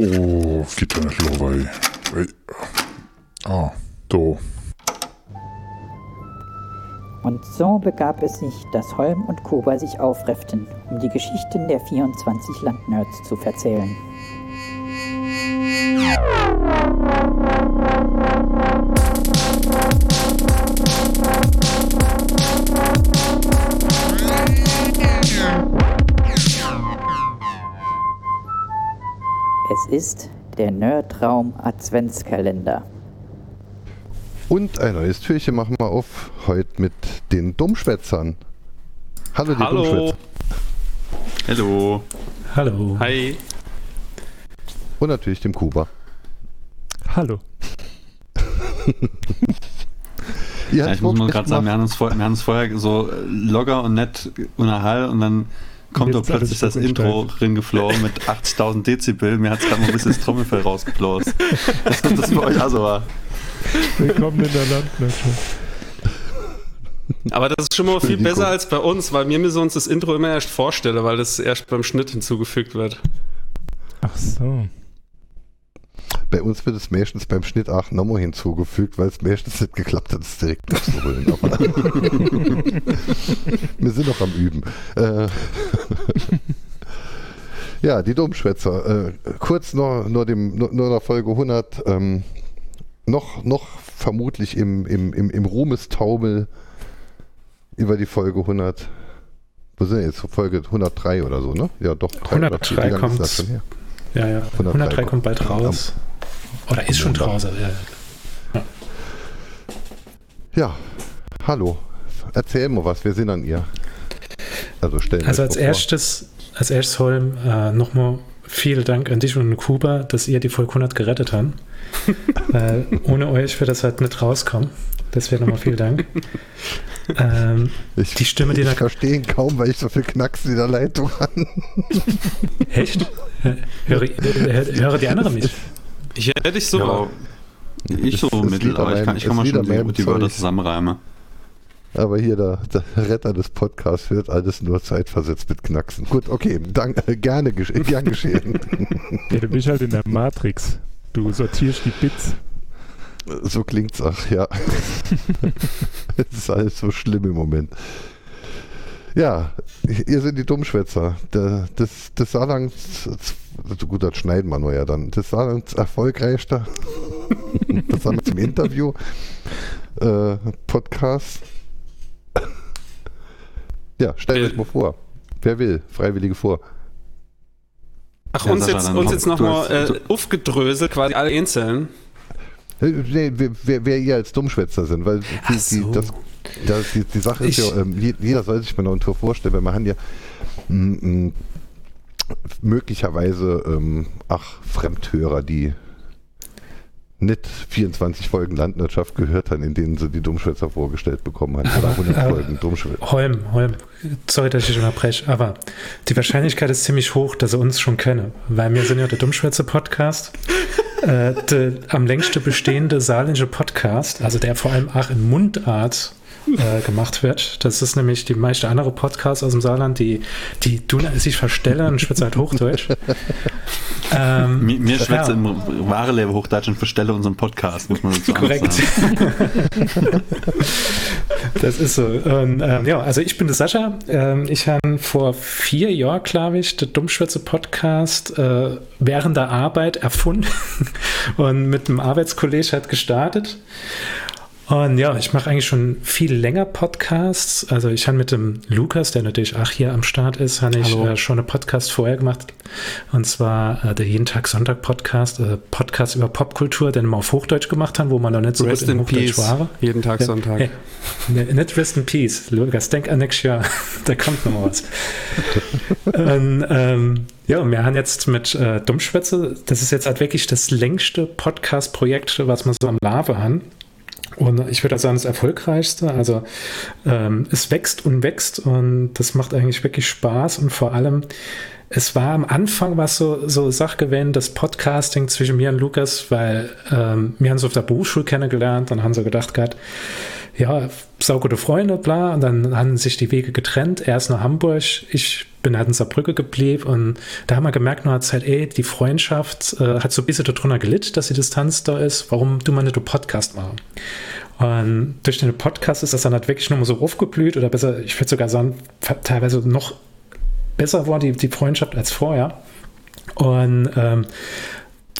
Oh, nicht los, weil. weil ah, so. Und so begab es sich, dass Holm und Kuba sich aufrefften, um die Geschichten der 24 Landnerds zu verzählen. Ist der Nerdraum Adventskalender. Und ein neues Türchen machen wir auf, heute mit den Dummschwätzern. Hallo, die Hallo. Dummschwätzer. Hallo. Hallo. Hi. Und natürlich dem Kuba. Hallo. Ja, ich muss mal gerade sagen, wir haben, uns vor, wir haben uns vorher so locker und nett unterhalten und dann kommt doch plötzlich das Intro ringeflogen mit 80.000 Dezibel. Mir hat es gerade mal ein bisschen das Trommelfell rausgeblasen. Das, das bei euch auch so war. Willkommen in der Landwirtschaft. Aber das ist schon mal viel besser als bei uns, weil mir mir sonst das Intro immer erst vorstelle, weil das erst beim Schnitt hinzugefügt wird. Ach so. Bei uns wird es meistens beim Schnitt auch nochmal hinzugefügt, weil es meistens nicht geklappt hat, es direkt aufzuholen. Aber wir sind noch am Üben. Äh, ja, die Dummschwätzer. Äh, kurz nur, nur, dem, nur, nur der Folge 100. Ähm, noch, noch vermutlich im, im, im, im Ruhmestaumel über die Folge 100. Wo sind wir jetzt? Folge 103 oder so, ne? Ja, doch. drei oder vier. 103 Wie lange ist kommt. Ja, ja. 103 103 kommt bald raus. Oder ist schon draußen. Ja. Ja, hallo. Erzähl mal was, wir sind an ihr. Also stellen Also als erstes, als erstes Holm, äh, nochmal vielen Dank an dich und an Kuba, dass ihr die Folge 100 gerettet habt. Weil ohne euch wird das halt nicht rauskommen. Deswegen nochmal vielen Dank. ähm, Ich, die Stimme, die ich da- verstehe ihn kaum, weil ich so viel Knacksen in der Leitung an. echt? Höre, höre, die anderen mich? Ich hätte dich so. Ja, ich so Das mittel, aber ich kann, ich kann mal schon gut die Wörter zusammenreimen. Aber hier der, der Retter des Podcasts wird alles nur zeitversetzt mit Knacksen. Gut, okay, dank, äh, gerne gesche gern geschehen. Ja, du bist halt in der Matrix. Du sortierst die Bits. so klingt's auch, ja. Es ist alles so schlimm im Moment. Ja, ihr sind die Dummschwätzer. Das, das Saarlands, gut, das schneiden wir nur ja dann. Das Saarlands erfolgreichster, das haben wir zum Interview, äh, Podcast. Ja, stellt euch mal vor. Wer will? Freiwillige vor. Ach, Ja, uns jetzt, uns jetzt nochmal äh, aufgedröselt, quasi alle einzeln. Äh, Nee, wer, wer, ihr als Dummschwätzer sind, weil die, Ach die, so. das, das, die, die Sache ist Ich- ja, ähm, je- jeder soll sich mal noch eine Tour vorstellen, weil man hat ja mm, mm, möglicherweise ähm, ach, Fremdhörer, die nicht 24 Folgen Landwirtschaft gehört haben, in denen sie die Dummschwätzer vorgestellt bekommen haben. Oder 100 aber- Folgen Dummschwätzer. Holm, Holm, sorry, dass ich dich unterbreche, aber die Wahrscheinlichkeit ist ziemlich hoch, dass er uns schon kenne, weil wir sind ja der Dummschwätze-Podcast, äh, der am längsten bestehende saarländische Podcast, also der vor allem auch in Mundart äh, gemacht wird. Das ist nämlich die meiste andere Podcasts aus dem Saarland, die, die tun sich verstellen und schwätzen halt Hochdeutsch. ähm, Mir, mir schwätze ja. im wahre Leben Hochdeutsch und verstelle unseren Podcast, muss man dazu Korrekt. sagen. das ist so. Und, ähm, ja, also ich bin der Sascha. Ähm, ich habe vor vier Jahren, glaube ich, den Dummschwätze-Podcast äh, während der Arbeit erfunden und mit einem Arbeitskollege hat gestartet. Und ja, ich mache eigentlich schon viel länger Podcasts. Also ich habe mit dem Lukas, der natürlich auch hier am Start ist, habe ich äh, schon einen Podcast vorher gemacht. Und zwar äh, der Jeden Tag Sonntag Podcast, äh, Podcast über Popkultur, den wir auf Hochdeutsch gemacht haben, wo man noch nicht so Rest gut in in Hochdeutsch Peace. war. Jeden Tag Ja, Sonntag. Hey, ne, nicht Rest in Peace, Lukas, denk an nächstes Jahr, da kommt noch was. und, ähm, ja, und wir haben jetzt mit äh, Dummschwätze, das ist jetzt halt wirklich das längste Podcast-Projekt, was wir so am Lave haben. Und ich würde sagen, das erfolgreichste. Also ähm, es wächst und wächst und das macht eigentlich wirklich Spaß und vor allem es war am Anfang was so, so Sache gewesen, das Podcasting zwischen mir und Lukas, weil ähm, wir haben so auf der Berufsschule kennengelernt, dann haben sie gedacht gehabt, ja, saugute Freunde, bla, und dann haben sich die Wege getrennt. Er ist nach Hamburg, ich bin halt in Saarbrücke geblieben und da haben wir gemerkt, nur hat halt, ey, die Freundschaft äh, hat so ein bisschen darunter gelitten, dass die Distanz da ist. Warum du mal nicht du Podcast machen? Und durch den Podcast ist das dann halt wirklich nochmal so aufgeblüht oder besser, ich würde sogar sagen, teilweise noch besser war die, die Freundschaft als vorher. Und ähm,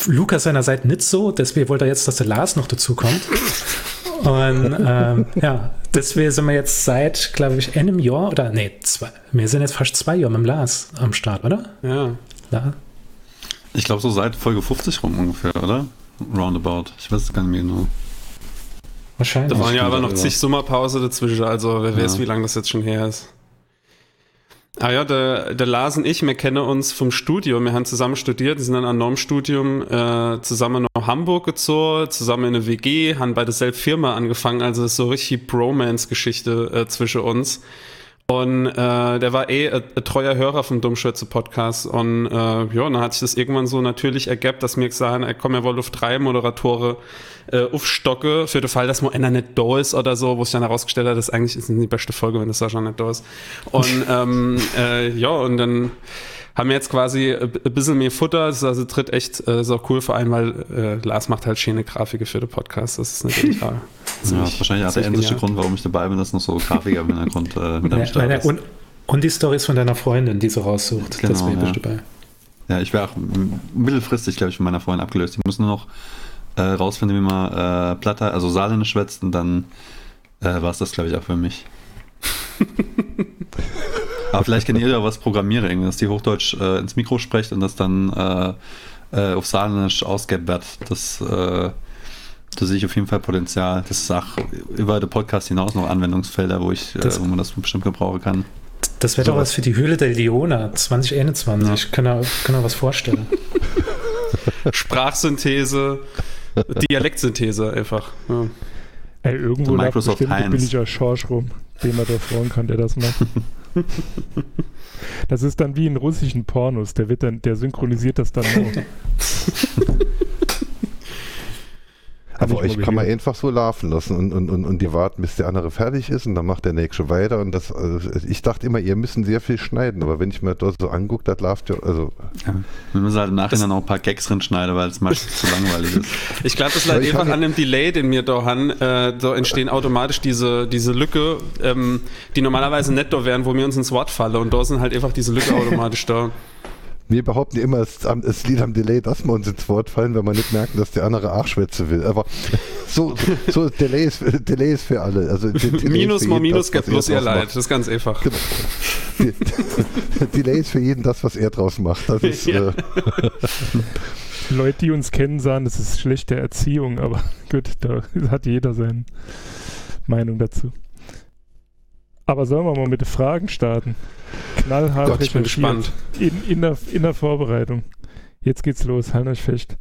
Lukas seinerseits nicht so, deswegen wollte er jetzt, dass der Lars noch dazu kommt. Und ähm, ja, deswegen sind wir jetzt seit, glaube ich, einem Jahr oder nee, zwei, wir sind jetzt fast zwei Jahre mit dem Lars am Start, oder? Ja. La Ich glaube so seit Folge 50 rum ungefähr, oder? Roundabout. Ich weiß es gar nicht mehr genau. Wahrscheinlich. Da waren ja aber noch ja. zig Sommerpause dazwischen, also wer weiß, Ja. wie lange das jetzt schon her ist. Ah ja, der, der Lars und ich, wir kennen uns vom Studium. Wir haben zusammen studiert, wir sind dann an Normstudium äh, zusammen nach Hamburg gezogen, zusammen in eine WG, haben bei derselben Firma angefangen, also ist so richtig Bromance-Geschichte äh, zwischen uns. Und äh, der war eh ein ein treuer Hörer vom Dummschürze-Podcast. Und äh, ja, dann hat sich das irgendwann so natürlich ergeben, dass mir gesagt haben, ey, komm, wir wollen auf drei Moderatoren äh, aufstocke, für den Fall, dass mal einer nicht da ist oder so, wo sich dann herausgestellt hat, dass eigentlich ist die beste Folge, wenn das Sascha nicht da ist. Und ähm, äh, ja, und dann haben wir jetzt quasi ein ein bisschen mehr Futter. Das ist also tritt echt äh, ist auch cool vor allem, weil äh, Lars macht halt schöne Grafiken für den Podcast. Das ist natürlich ja, Ja, ziemlich- wahrscheinlich auch der einzige. Grund, warum ich dabei bin, dass noch so Grafiker im Hintergrund äh, mit am Start ist. und, und die Stories von deiner Freundin, die so raussucht. Genau, deswegen bist ja. du dabei. Ja, ich wäre auch mittelfristig, glaube ich, von meiner Freundin abgelöst. Ich muss nur noch äh, rausfinden, wie man äh, Platter, also Saarländisch schwätzt und dann äh, war es das, glaube ich, auch für mich. Aber vielleicht kennt ihr ja was Programmieren, irgendwie, dass die Hochdeutsch äh, ins Mikro spricht und das dann äh, äh, auf Saarländisch wird. Das, äh, da sehe ich auf jeden Fall Potenzial. Das ist auch über den Podcast hinaus noch Anwendungsfelder, wo, ich, äh, Das- wo man das bestimmt gebrauchen kann. Das wäre doch Sowas. was für die Höhle der Leona 2021. Ich kann da, kann da was vorstellen. Sprachsynthese, Dialektsynthese einfach. Ja. Ey, irgendwo lag Microsoft bestimmt ein billiger Schorsch rum, den man da fragen kann, der das macht. das ist dann wie in russischen Pornos, der wird dann, der synchronisiert das dann auch. Hab Aber mal kann man einfach so laufen lassen und, und, und, und die warten, bis der andere fertig ist und dann macht der nächste weiter. Und das, also ich dachte immer, ihr müssen sehr viel schneiden, aber wenn ich mir das so angucke, das läuft ja, also Ja. Wir müssen halt im Nachhinein noch ein paar Gags drin schneiden, weil es meistens zu langweilig ist. Ich glaube, das liegt ich einfach an dem Delay, den wir da haben. Äh, da entstehen automatisch diese, diese Lücke, ähm, die normalerweise da wären, wo wir uns ins Wort fallen. Und da sind halt einfach diese Lücke automatisch da. Wir behaupten ja immer, es, am- es liegt am Delay, dass wir uns ins Wort fallen, wenn wir nicht merken, dass der andere Arschwätze will. Aber so, so Delay, ist, Delay ist für alle. Also Delay Minus mal Minus gibt er bloß ihr Leid. macht. Das ist ganz einfach. De- Delay ist für jeden das, was er draus macht. Das ist, Ja. äh, Leute, die uns kennen, sagen, das ist schlechte Erziehung, aber gut, da hat jeder seine Meinung dazu. Aber sollen wir mal mit den Fragen starten? Knallhart Gott, ich bin gespannt. In, in, der, in der Vorbereitung. Jetzt geht's los, euch fest.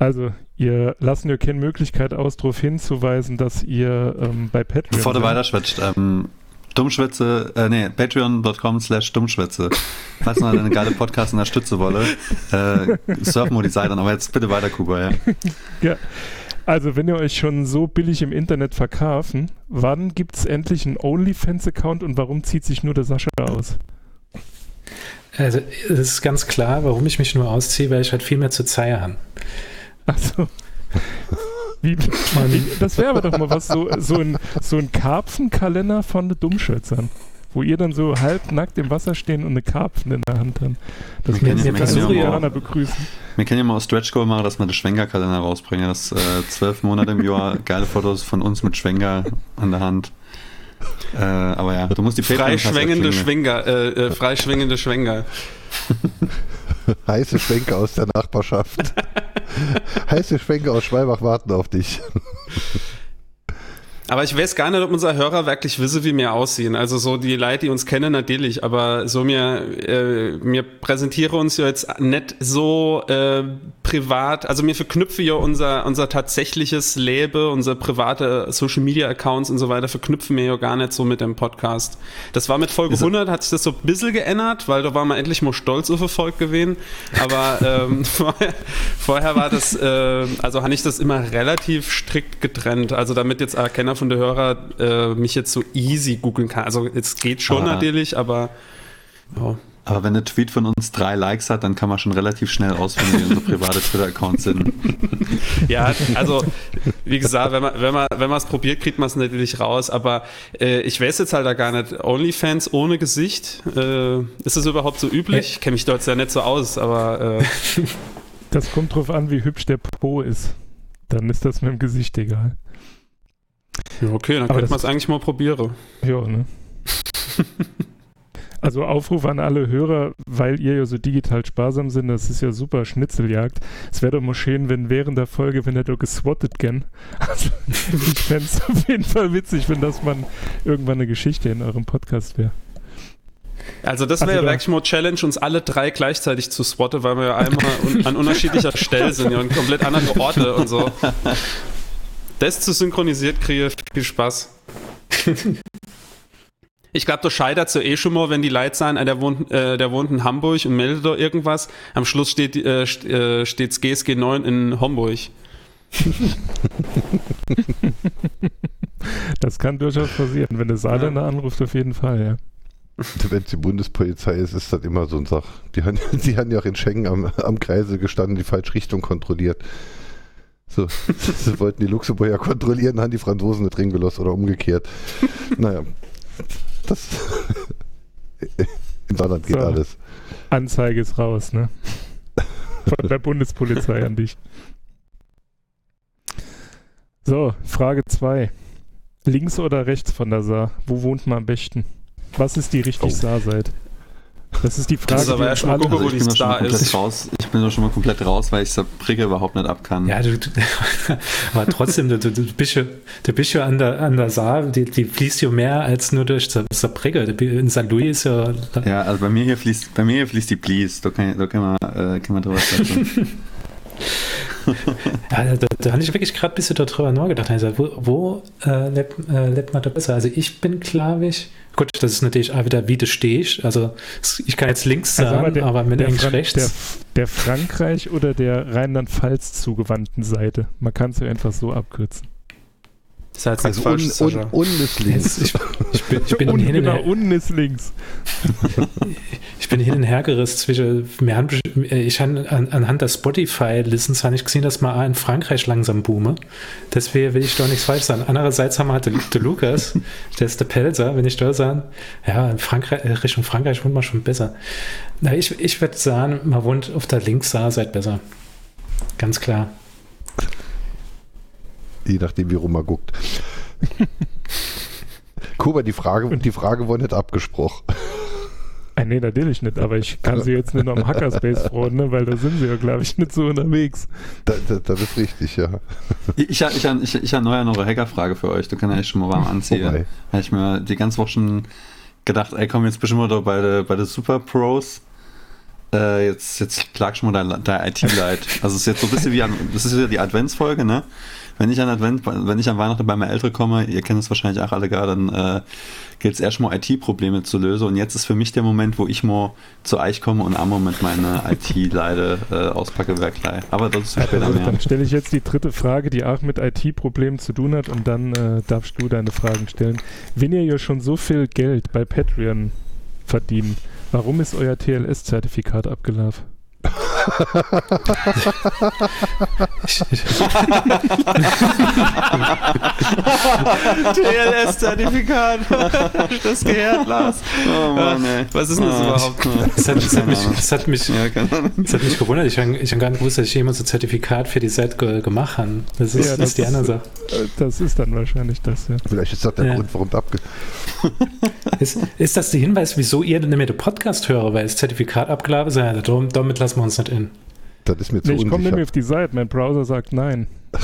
Also, ihr lassen ja keine Möglichkeit aus, darauf hinzuweisen, dass ihr ähm, bei Patreon. Bevor du seid. weiterschwätzt, ähm, Dummschwätze, äh, nee, patreon.com slash Dummschwätze. Falls man eine geile Podcast unterstützen wolle, äh, surfen wir die Seite an. Aber jetzt bitte weiter, Kuba, ja. Also, wenn ihr euch schon so billig im Internet verkaufen, wann gibt's endlich einen OnlyFans-Account und warum zieht sich nur der Sascha aus? Also, es ist ganz klar, warum ich mich nur ausziehe, weil ich halt viel mehr zu Zeier habe. Achso. Wie, wie, das wäre aber doch mal was, so, so ein, so ein Karpfenkalender von den Dummschützern. Wo ihr dann so halbnackt im Wasser stehen und eine Karpfen in der Hand haben. Das Wir würden kennen die ja- wir kennen ja Veganer auch- begrüßen. Wir können ja mal aus Stretch Goal machen, dass wir den Schwenker-Kalender rausbringen. Das äh, zwölf Monate im Jahr, geile Fotos von uns mit Schwenker an der Hand. Äh, aber ja, du musst die Freischwingende Schwinger, äh, äh, freischwingende Schwenger. heiße Schwenke aus der Nachbarschaft. heiße Schwenke aus Schwalbach warten auf dich. Aber ich weiß gar nicht, ob unser Hörer wirklich wisse, wie wir aussehen. Also so die Leute, die uns kennen, natürlich. Aber so mir, äh, mir präsentiere uns ja jetzt nicht so äh, privat. Also mir verknüpfe ja unser, unser tatsächliches Leben, unser private Social Media Accounts und so weiter, verknüpfen wir ja gar nicht so mit dem Podcast. Das war mit Folge Ist- 100, hat sich das so ein bisschen geändert, weil da war man endlich mal stolz auf Erfolg gewesen. Aber ähm, vorher, vorher war das, äh, also habe ich das immer relativ strikt getrennt. Also damit jetzt auch keiner von der Hörer äh, mich jetzt so easy googeln kann. Also es geht schon Ah. natürlich, aber ja. Aber wenn der Tweet von uns drei Likes hat, dann kann man schon relativ schnell ausfinden, wie unsere private Twitter-Accounts sind. Ja, also wie gesagt, wenn man wenn man wenn man es probiert, kriegt man es natürlich raus. Aber äh, ich weiß jetzt halt da gar nicht. OnlyFans ohne Gesicht, äh, ist das überhaupt so üblich? Ich kenne mich dort ja nicht so aus, aber äh, Das kommt drauf an, wie hübsch der Po ist. Dann ist das mit dem Gesicht egal. Ja, okay, dann Aber könnte man es eigentlich mal probieren. Ja, ne? Also Aufruf an alle Hörer, weil ihr ja so digital sparsam sind, das ist ja super Schnitzeljagd. Es wäre doch mal schön, wenn während der Folge, wenn er doch geswattet gern. Also ich fände es auf jeden Fall witzig, wenn das mal irgendwann eine Geschichte in eurem Podcast wäre. Also das Also wäre da- wirklich mal Challenge, uns alle drei gleichzeitig zu swatten, weil wir ja einmal un an unterschiedlicher Stelle sind ja, und komplett andere Orte und so. Das zu synchronisiert kriege, viel Spaß. Ich glaube, da scheitert so eh schon mal, wenn die Leute sagen, ah, der, wohnt, äh, der wohnt in Hamburg und meldet da irgendwas. Am Schluss steht äh, äh, steht's GSG 9 in Homburg. Das kann durchaus passieren. Wenn der Saarländer anruft, auf jeden Fall, ja. Wenn es die Bundespolizei ist, ist das immer so ein Sach. Die haben, die haben ja auch in Schengen am, am Kreise gestanden, die falsche Richtung kontrolliert. So, sie wollten die Luxemburger kontrollieren, haben die Franzosen nicht drin gelassen oder umgekehrt. Naja, das. Im Saarland geht So. alles. Anzeige ist raus, ne? Von der Bundespolizei an dich. So, Frage 2. Links oder rechts von der Saar? Wo wohnt man am besten? Was ist die richtig Oh. Saarseite? Das ist die Frage, Das ist aber die ja uns schon mal alle- gucken, Also wo ich die bin da schon mal Star komplett ist. raus. Ich bin da schon mal komplett raus, weil ich Saarbrücke überhaupt nicht ab kann. Ja, du, du, aber trotzdem, du, du, du, bist ja, du bist ja an der, an der Saar, die, die fließt ja mehr als nur durch Saarbrücke. In St. Louis ist ja, Ja, also bei mir hier fließt, bei mir hier fließt die Please. Da kann, da kann man, äh, kann man drüber sprechen. ja da, da habe ich wirklich gerade ein bisschen darüber nachgedacht. Also, wo wo äh, lebt, äh, lebt man da besser? Also ich bin, glaube ich, gut, das ist natürlich auch wieder, wie du stehst. Also ich kann jetzt links Also sagen, aber der- aber mit der, links Fran rechts. der, der Frankreich oder der Rheinland-Pfalz zugewandten Seite. Man kann es ja einfach so abkürzen. Das ist jetzt Also falsch, un, Sascha. un, unten ist links. Jetzt, ich, ich bin, ich bin Und hin und genau, her, unten ist links. Ich bin hin und her gerissen zwischen, wir haben, ich habe an, anhand der Spotify-Listens habe ich gesehen, dass man auch in Frankreich langsam boome. Deswegen will ich doch nichts falsch sagen. Andererseits haben wir halt den, den Lukas, der ist der Pelzer, wenn ich da sagen, ja, in Frankreich, äh, Richtung Frankreich wohnt man schon besser. Na, ich, ich würde sagen, man wohnt auf der Linkssaar-Seite besser. Ganz klar. Je nachdem, wie rum man guckt. Kuba, die Frage, die Frage wurde nicht abgesprochen. Ah, nee, natürlich nicht, aber ich kann sie jetzt nicht am Hackerspace freuen, ne, weil da sind sie ja, glaube ich, nicht so unterwegs. Da, da, das ist richtig, ja. Ich, ich, ich, ich, ich habe neuer noch eine Hackerfrage für euch. Du kannst ja schon mal warm anziehen. Wobei. Habe ich mir die ganze Woche schon gedacht, ey, komm, jetzt bist du mal da bei der bei der Super Pros. Äh, jetzt, jetzt klag schon mal dein, dein IT-Leid. Also es ist jetzt so ein bisschen wie an, das ist ja die Adventsfolge, ne? Wenn ich an Advent, wenn ich an Weihnachten bei meinen Eltern komme, ihr kennt es wahrscheinlich auch alle gar, dann äh, gilt es erstmal IT-Probleme zu lösen. Und jetzt ist für mich der Moment, wo ich mal zu euch komme und am Moment meine IT-Leide äh, auspacke, wer gleich. Aber das ist später Also, mehr. dann stelle ich jetzt die dritte Frage, die auch mit IT-Problemen zu tun hat und dann äh, darfst du deine Fragen stellen. Wenn ihr ja schon so viel Geld bei Patreon verdient, warum ist euer TLS-Zertifikat abgelaufen? TLS-Zertifikat. das gehört, Lars. Oh Mann, ey. Was ist denn das Ah, überhaupt? Das hat, das hat, mich, das hat mich Ja, hat mich gewundert. Ich habe hab gar nicht gewusst, dass ich jemand so ein Zertifikat für die ge gemacht habe. Das ist, Ja, das ist die andere Sache. Äh, Das ist dann wahrscheinlich das, ja. Vielleicht ist das der Ja. Grund, warum das abge... Ist, ist das der Hinweis, wieso ihr nicht mehr den Podcast höre, weil das Zertifikat abgelaufen ist? Ja, damit lassen wir uns nicht in. Das ist mir zu Nee, ich komme mehr auf die Seite. Mein Browser sagt nein.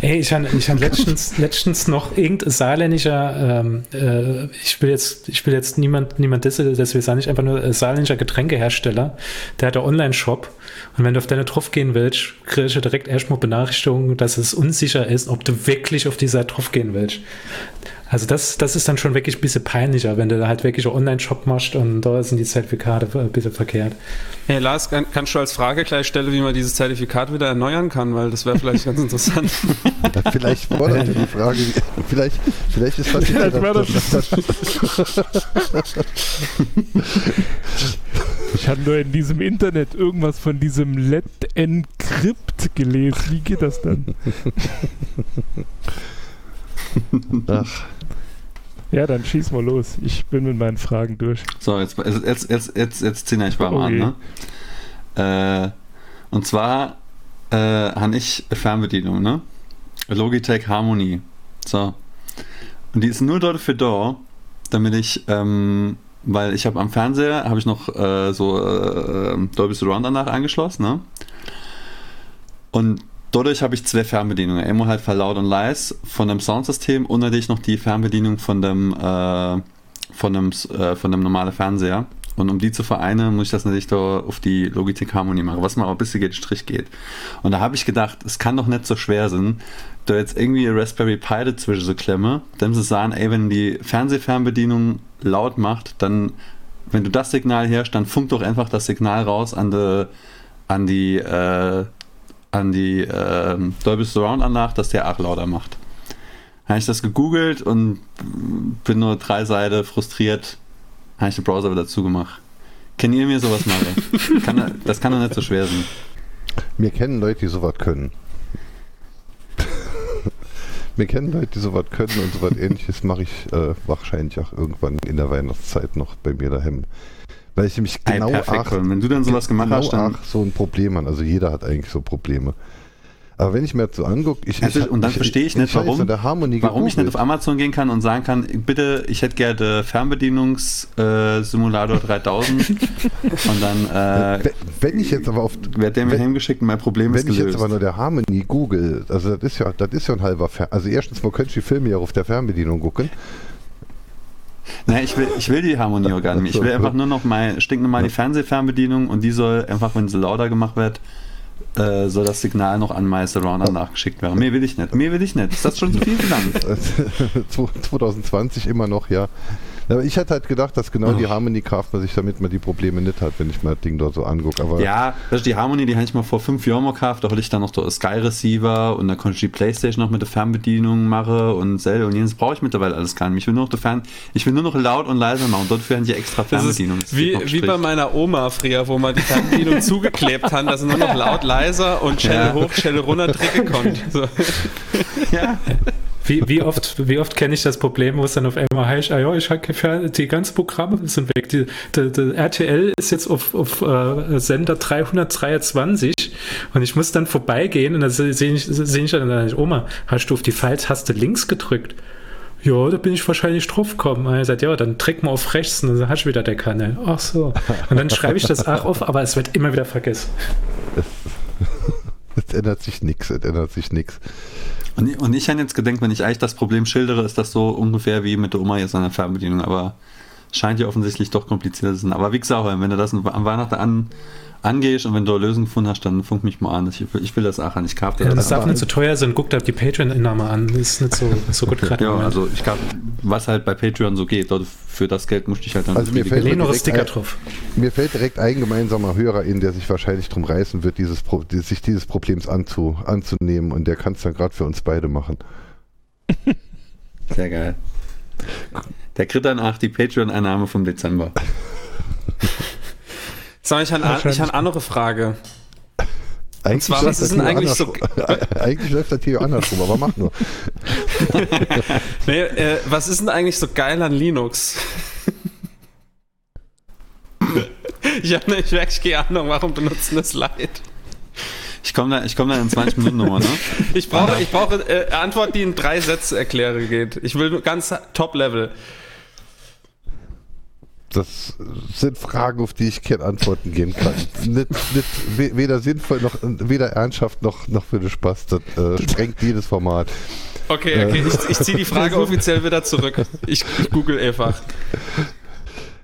Ey, ich habe ich hab letztens, letztens noch irgendein saarländischer, ähm, äh, ich will jetzt, ich will jetzt niemand, niemand disse, das wir sagen nicht einfach nur ein saarländischer Getränkehersteller, der hat einen Online-Shop und wenn du auf deine drauf gehen willst, kriegst du direkt erstmal Benachrichtigungen, dass es unsicher ist, ob du wirklich auf die Seite drauf gehen willst. Also das, das ist dann schon wirklich ein bisschen peinlicher, wenn du da halt wirklich einen Online-Shop machst und da sind die Zertifikate ein bisschen verkehrt. Hey Lars, kann, kannst du als Frage gleich stellen, wie man dieses Zertifikat wieder erneuern kann, weil das wäre vielleicht ganz interessant. Ja, vielleicht fordert ihr die Frage, vielleicht, vielleicht ist das, Vielleicht das- das, das, Ich habe nur in diesem Internet irgendwas von diesem Let Encrypt gelesen. Wie geht das dann? Ach, Ja, dann schieß mal los. Ich bin mit meinen Fragen durch. So, jetzt, jetzt, jetzt, jetzt, jetzt ziehen ich warm Oh an. Ne? Äh, und zwar äh, habe ich Fernbedienung, ne? Logitech Harmony. So. Und die ist nur dort für da, damit ich, ähm, weil ich habe am Fernseher, habe ich noch äh, so äh, Dolby Surround danach angeschlossen, ne? Und dadurch habe ich zwei Fernbedienungen. Einmal halt für laut und leise von dem Soundsystem und natürlich noch die Fernbedienung von dem, äh, von dem, äh, von dem normalen Fernseher. Und um die zu vereinen, muss ich das natürlich da auf die Logitech Harmony machen, was mal auch ein bisschen geht, Strich geht. Und da habe ich gedacht, es kann doch nicht so schwer sein, da jetzt irgendwie ein Raspberry Pi dazwischen zu klemmen, dann zu sagen, ey, wenn die Fernsehfernbedienung laut macht, dann, wenn du das Signal herrschst, dann funkt doch einfach das Signal raus an die, an die, äh, an die äh, Dolby Surround Anlage, dass der auch lauter macht. Habe ich das gegoogelt und bin nur drei Seiten frustriert, habe ich den Browser wieder zugemacht. Kennt ihr mir sowas machen? kann, das kann doch nicht so schwer sein. wir kennen Leute, die sowas können. wir kennen Leute, die sowas können und sowas ähnliches mache ich äh, wahrscheinlich auch irgendwann in der Weihnachtszeit noch bei mir daheim. Weil ich nämlich genau ach. Wenn du dann sowas gemacht genau hast, dann- ach so ein Problem habe. Also jeder hat eigentlich so Probleme. Aber wenn ich mir das so angucke, ich, Also, ich und dann verstehe ich nicht, jetzt warum- Warum ich nicht auf Amazon gehen kann und sagen kann, bitte, ich hätte gerne Fernbedienungs-Simulator 3000 und dann äh, Wenn- ich jetzt aber auf wird der mir wenn- heimgeschickt und mein Problem ist Wenn ich jetzt gelöst. aber nur der Harmony google, also das ist ja, das ist ja ein halber Fer Also erstens, wo könntest du die Filme ja auf der Fernbedienung gucken? Nein, ich will, ich will die Harmonie auch gar nicht. Ich will einfach nur noch mal, stinknormal die Fernsehfernbedienung und die soll einfach, wenn sie lauter gemacht wird, äh, soll das Signal noch an My Surrounder nachgeschickt werden. Mehr will ich nicht. Mehr will ich nicht. Ist das schon zu viel verlangt? 2020 immer noch, ja. Aber ich hätte halt gedacht, dass genau die Ach. Harmony kauft man sich, damit man die Probleme nicht hat, wenn ich mir das Ding dort so angucke. Aber Ja, ist die Harmony, die habe ich mal vor fünf Jahren mal gekauft. Da hatte ich dann noch so Sky Receiver und dann konnte ich die Playstation noch mit der Fernbedienung machen und selber. Und jetzt brauche ich mittlerweile alles gar nicht. Ich will nur noch, die Fern ich will nur noch laut und leise machen. Und dafür haben die extra Fernbedienung. Das wie, wie bei meiner Oma früher, wo man die Fernbedienung zugeklebt hat, dass sie nur noch laut, leiser und Schelle Ja. hoch, Schelle runter drücken konnte. So. ja. Wie, wie oft, wie oft kenne ich das Problem, wo es dann auf einmal heißt, ah ja, ich habe die ganzen Programme sind weg. Die, die, die RTL ist jetzt auf, auf äh, Sender 323 und ich muss dann vorbeigehen und dann sehe ich, sehe ich dann, Oma, hast du auf die Pfeiltaste links gedrückt? Ja, da bin ich wahrscheinlich drauf gekommen. Und er sagt, ja, dann drück mal auf rechts und dann hast du wieder der Kanal. Ach so. Und dann schreibe ich das auch auf, aber es wird immer wieder vergessen. es ändert sich nichts, es ändert sich nichts. Und, ich- und ich habe jetzt gedacht, wenn ich eigentlich das Problem schildere, ist das so ungefähr wie mit der Oma jetzt an der Fernbedienung. Aber scheint ja offensichtlich doch komplizierter zu sein. Aber wie gesagt, wenn du das am Weihnachten an, angehst und wenn du eine Lösung gefunden hast, dann funk mich mal an. Ich will, ich will das auch an. Ich kaufe Ja, dir das das. darf nicht so teuer sein. Guckt euch die Patreon-Innahme an. Das ist nicht so, so gut gerade. Ja, also ich glaube, was halt bei Patreon so geht, dort für das Geld musste ich halt dann Also mir fällt Lehn noch ein direkt Sticker ein- drauf. Mir fällt direkt ein gemeinsamer Hörer in, der sich wahrscheinlich drum reißen wird, dieses Pro die- sich dieses Problems anzu anzunehmen und der kann es dann gerade für uns beide machen. Sehr geil. Der kriegt dann auch die Patreon-Einnahme vom Dezember. Sag ich, habe ich eine andere Frage. Eigentlich zwar, läuft was das ist denn hier eigentlich so- andersrum. Eigentlich läuft das hier andersrum, aber mach nur. Nee, äh, was ist denn eigentlich so geil an Linux? ich habe nicht wirklich keine Ahnung, warum benutzen das Leid. Ich komme da, ich komm da in 20 Minuten nochmal, ne? Ich brauche, ich brauche äh, Antwort, die in drei Sätze erkläre geht. Ich will nur ganz Top-Level. Das sind Fragen, auf die ich keine Antworten geben kann. nicht, nicht, we- weder sinnvoll noch weder ernsthaft noch, noch für den Spaß. Das äh, sprengt jedes Format. Okay, okay, ich, ich ziehe die Frage offiziell wieder zurück. Ich, ich google einfach.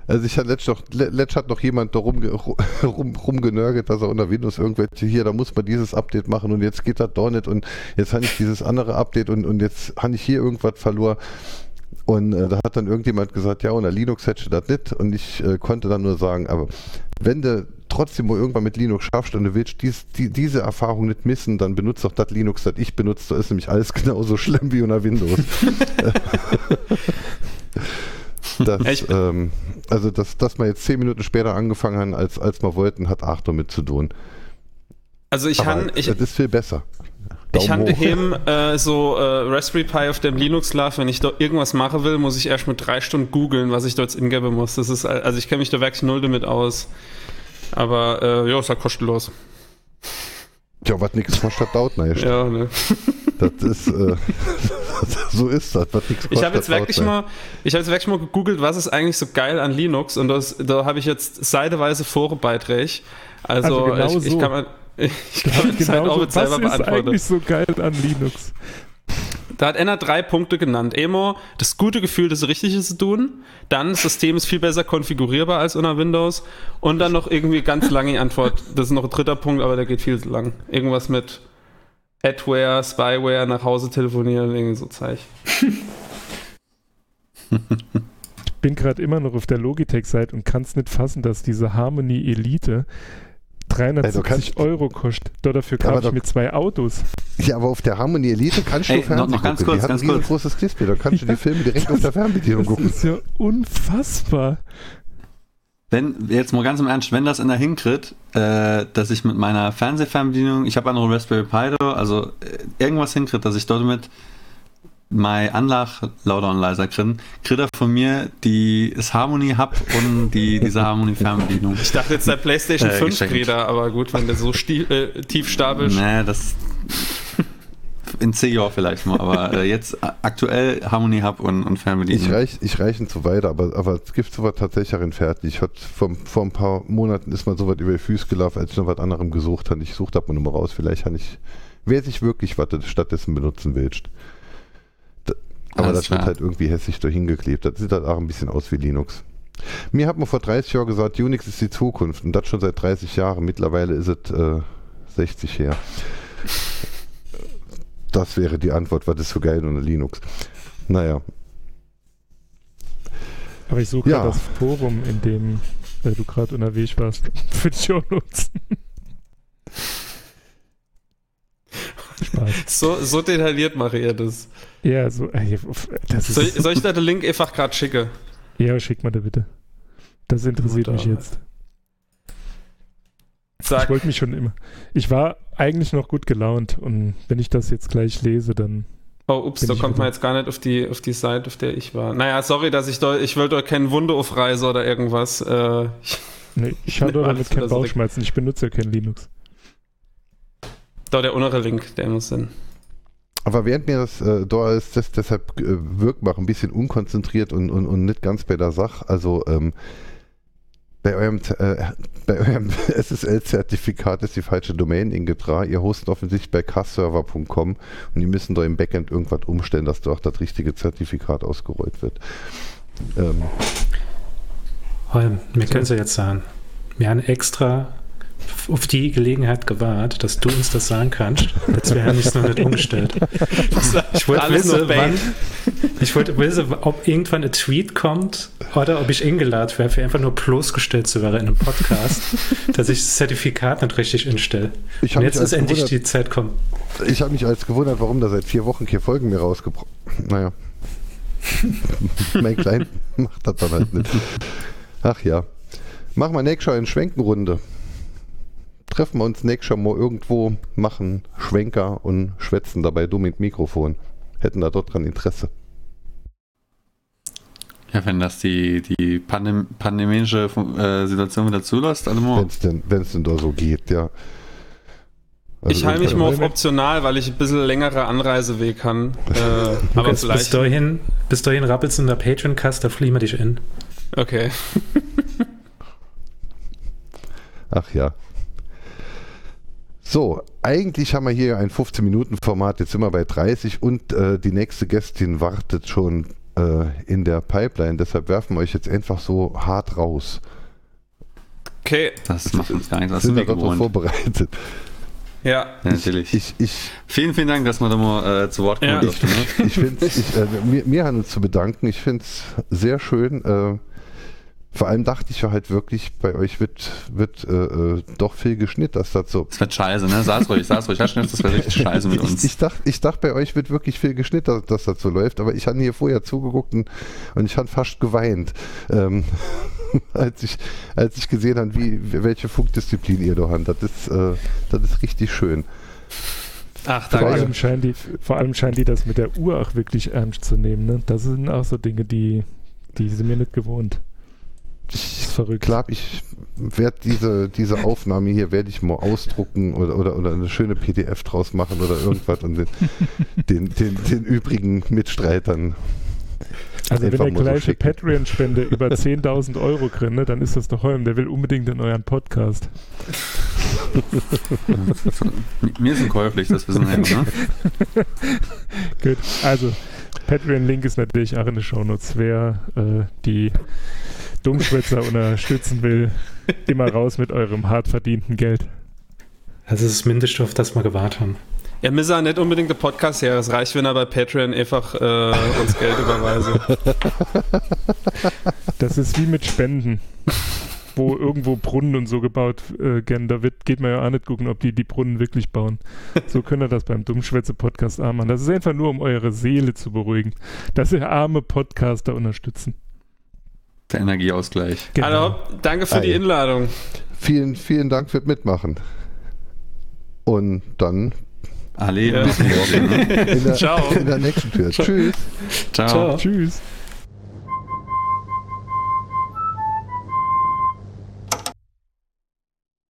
Also ich hatte letzt noch, le- letzt hat noch jemand da rumge, rum, rumgenörgelt, dass er unter Windows irgendwelche hier, da muss man dieses Update machen und jetzt geht das doch nicht und jetzt habe ich dieses andere Update und, und jetzt habe ich hier irgendwas verloren. Und äh, da hat dann irgendjemand gesagt, ja, unter Linux hätte ich das nicht. Und ich äh, konnte dann nur sagen, aber wenn du trotzdem irgendwann mit Linux schaffst und du willst dies, die, diese Erfahrung nicht missen, dann benutzt doch das Linux, das ich benutze. Da ist nämlich alles genauso schlimm wie unter Windows. das, Ja, ich- ähm, also, dass, dass wir jetzt zehn Minuten später angefangen haben, als, als wir wollten, hat auch damit zu tun. Also ich han, ich, das ist viel besser. ich Daumen han hoch. daheim äh, so äh, Raspberry Pi auf dem Linux Love, wenn ich da irgendwas machen will, muss ich erst mit drei Stunden googeln, was ich dort ingeben muss. Das ist, also ich kenne mich da wirklich null damit aus. Aber äh, ja, ist halt kostenlos. Ja, was nichts kostet, dauert nicht. Ja, ne. Das ist, äh, so ist das. Was nichts Ich habe jetzt wirklich mal, ich habe jetzt wirklich mal gegoogelt, was ist eigentlich so geil an Linux und das, da habe ich jetzt seiteweise Forenbeiträge. Also, Also genau ich, ich so. kann man, ich kann man das halt Genau auch so. mit Was selber ist beantworten. eigentlich so geil an Linux? Da hat einer drei Punkte genannt. Emo, das gute Gefühl, das Richtige zu tun. Dann, das System ist viel besser konfigurierbar als unter Windows. Und dann noch irgendwie ganz lange Antwort. Das ist noch ein dritter Punkt, aber der geht viel zu lang. Irgendwas mit Adware, Spyware, nach Hause telefonieren, irgendwie so Zeug. Ich bin gerade immer noch auf der Logitech-Seite und kann es nicht fassen, dass diese Harmony Elite 370 kannst- Euro kostet. Da dafür kaufe ich doch- mir zwei Autos. Ja, aber auf der Harmony Elite kannst du Ey, Fernsehen noch- noch ganz gucken. kurz, Die ganz ein kurz. großes Display. Da kannst du die Filme direkt auf der Fernbedienung Das gucken. ist ja unfassbar. Wenn, jetzt mal ganz im Ernst, wenn das in der hinkriegt, äh, dass ich mit meiner Fernsehfernbedienung, ich habe andere Raspberry Pi da, also äh, irgendwas hinkriegt, dass ich dort mit meine Anlage lauter und leiser kriege, kriegt er von mir die das Harmony Hub und die, diese Harmony Fernbedienung. Ich dachte jetzt der PlayStation Äh, 5 geschenkt. Räder, aber gut, wenn der so stie- äh, tief stapelt. Nee, das in 10 Jahren vielleicht mal, aber äh, jetzt aktuell Harmony Hub und, und Ich Fernbedienung. reich, ich reich nicht so weiter, aber, aber es gibt sowas tatsächlich auch fertig. Ich hatte vor, vor ein paar Monaten ist mal sowas über die Füße gelaufen, als ich noch was anderem gesucht habe. Ich suche da mal nochmal raus. Vielleicht habe ich, wer sich wirklich was stattdessen benutzen willst. Aber Alles das wird klar. halt irgendwie hässlich dahin geklebt. Das sieht halt auch ein bisschen aus wie Linux. Mir hat man vor 30 Jahren gesagt, Unix ist die Zukunft und das schon seit 30 Jahren. Mittlerweile ist es äh, 60 her. Das wäre die Antwort, was ist so geil unter Linux? Naja, Aber ich suche Ja. gerade das Forum, in dem äh, du gerade unterwegs warst. Für die Show Notes. Spaß. So, so detailliert mache ihr das. Ja, so, ey, das Soll, soll ich da den Link einfach gerade schicken? ja, schick mal da bitte. Das interessiert mich jetzt. Ich Sag, wollte mich schon immer. Ich war eigentlich noch gut gelaunt und wenn ich das jetzt gleich lese, dann. oh, ups, da ich kommt man jetzt gar nicht auf die, auf die Seite, auf der ich war. Naja, sorry, dass ich da, ich wollte euch keinen Wunder aufreißen oder irgendwas. Äh, ich, Nee, ich habe damit alles keinen. Bauchschmerzen. Ich benutze ja kein Linux. Da der untere Link, der muss Sinn. Aber während mir das äh, da ist, das deshalb äh, wirkt mal ein bisschen unkonzentriert und, und, und nicht ganz bei der Sache. Also ähm, bei eurem, äh, bei eurem SSL-Zertifikat ist die falsche Domain eingetragen. Ihr hostet offensichtlich bei castserver.com und die müssen da im Backend irgendwas umstellen, dass da auch das richtige Zertifikat ausgerollt wird. Ähm, Holm, wir können es ja jetzt sagen. Wir haben extra auf die Gelegenheit gewartet, dass du uns das sagen kannst. Jetzt wäre es noch nicht umgestellt. Ich wollte wissen, wann, ich wollte wissen, ob irgendwann ein Tweet kommt oder ob ich eingeladen wäre, für einfach nur bloßgestellt zu werden in einem Podcast, dass ich das Zertifikat nicht richtig instelle. ich Und habe jetzt ist endlich die Zeit gekommen. ich hab mich als gewundert, warum da seit vier Wochen keine Folgen mehr rausgebrochen. Naja. mein Klein macht das dann halt nicht. Ach ja. Machen wir nächstes Jahr eine Schwenkenrunde. Treffen wir uns nächstes Jahr mal irgendwo, machen Schwenker und schwätzen dabei dumm mit Mikrofon. Hätten da dort dran Interesse. Ja, wenn das die, die Pandem pandemische äh, Situation wieder zulässt, also Wenn es denn, wenn's denn da so geht, ja. Also ich halte mich mal auf optional, weil ich ein bisschen längere Anreiseweg kann. Äh, aber Lukas, bis vielleicht. dahin, bis dahin rappelst du in der Patreon-Cast, da fliehen wir dich in. Okay. Ach ja. So, eigentlich haben wir hier ein 15-Minuten-Format, jetzt sind wir bei 30 und äh, die nächste Gästin wartet schon äh, in der Pipeline, deshalb werfen wir euch jetzt einfach so hart raus. Okay. Das macht uns gar nichts. Das sind sind wir gewohnt. vorbereitet. Ja. Ja, natürlich. Ich, ich, vielen, vielen Dank, dass wir da mal äh, zu Wort kommen Ja. durften. Ne? ich finde ich, äh, mir, mir haben uns zu bedanken. Ich finde es sehr schön. Äh, vor allem dachte ich ja halt wirklich, bei euch wird, wird äh, äh, doch viel geschnitten, dass das so. Das wird scheiße, ne? Sag's ruhig, sag's ruhig. Herr das wird richtig scheiße mit uns. Ich, ich dachte, ich dachte, bei euch wird wirklich viel geschnitten, dass, dass das so läuft, aber ich habe hier vorher zugeguckt und, und ich habe fast geweint, ähm, als, ich, als ich gesehen habe, wie, welche Funkdisziplin ihr da habt. Das ist, äh, das ist richtig schön. Ach, Vor allem, scheinen die, vor allem scheinen die das mit der Uhr auch wirklich ernst zu nehmen. Ne? Das sind auch so Dinge, die, die sind mir nicht gewohnt. Ist verrückt. Klar, ich werde diese, diese Aufnahme hier werde ich mal ausdrucken oder, oder, oder eine schöne PDF draus machen oder irgendwas und den, den, den, den übrigen Mitstreitern. Also wenn der so gleiche schicken. Patreon-Spende über 10.000 Euro kriegt, ne, dann ist das doch Holm. Der will unbedingt in euren Podcast. Mir sind käuflich, das wissen wir ja, ne? Gut, also Patreon-Link ist natürlich auch in den Shownotes. Wer äh, die Dummschwätzer unterstützen will, immer raus mit eurem hart verdienten Geld. Das ist das Mindeste, auf das wir gewartet haben. Er müsse ja nicht unbedingt der Podcast her. Es reicht, wenn er bei Patreon einfach äh, uns Geld überweise. Das ist wie mit Spenden. Wo irgendwo Brunnen und so gebaut äh, werden, da wird, geht man ja auch nicht gucken, ob die die Brunnen wirklich bauen. So könnt ihr das beim Dummschwätze-Podcast auch machen. Das ist einfach nur, um eure Seele zu beruhigen. Dass ihr arme Podcaster unterstützen. Der Energieausgleich. Genau. Hallo, danke für die Ei. Einladung. Vielen, vielen Dank fürs Mitmachen. Und dann Alle Ja. bis morgen. Ne? in der, Ciao. in der nächsten Tür. Tschüss. Ciao. Ciao. Tschüss.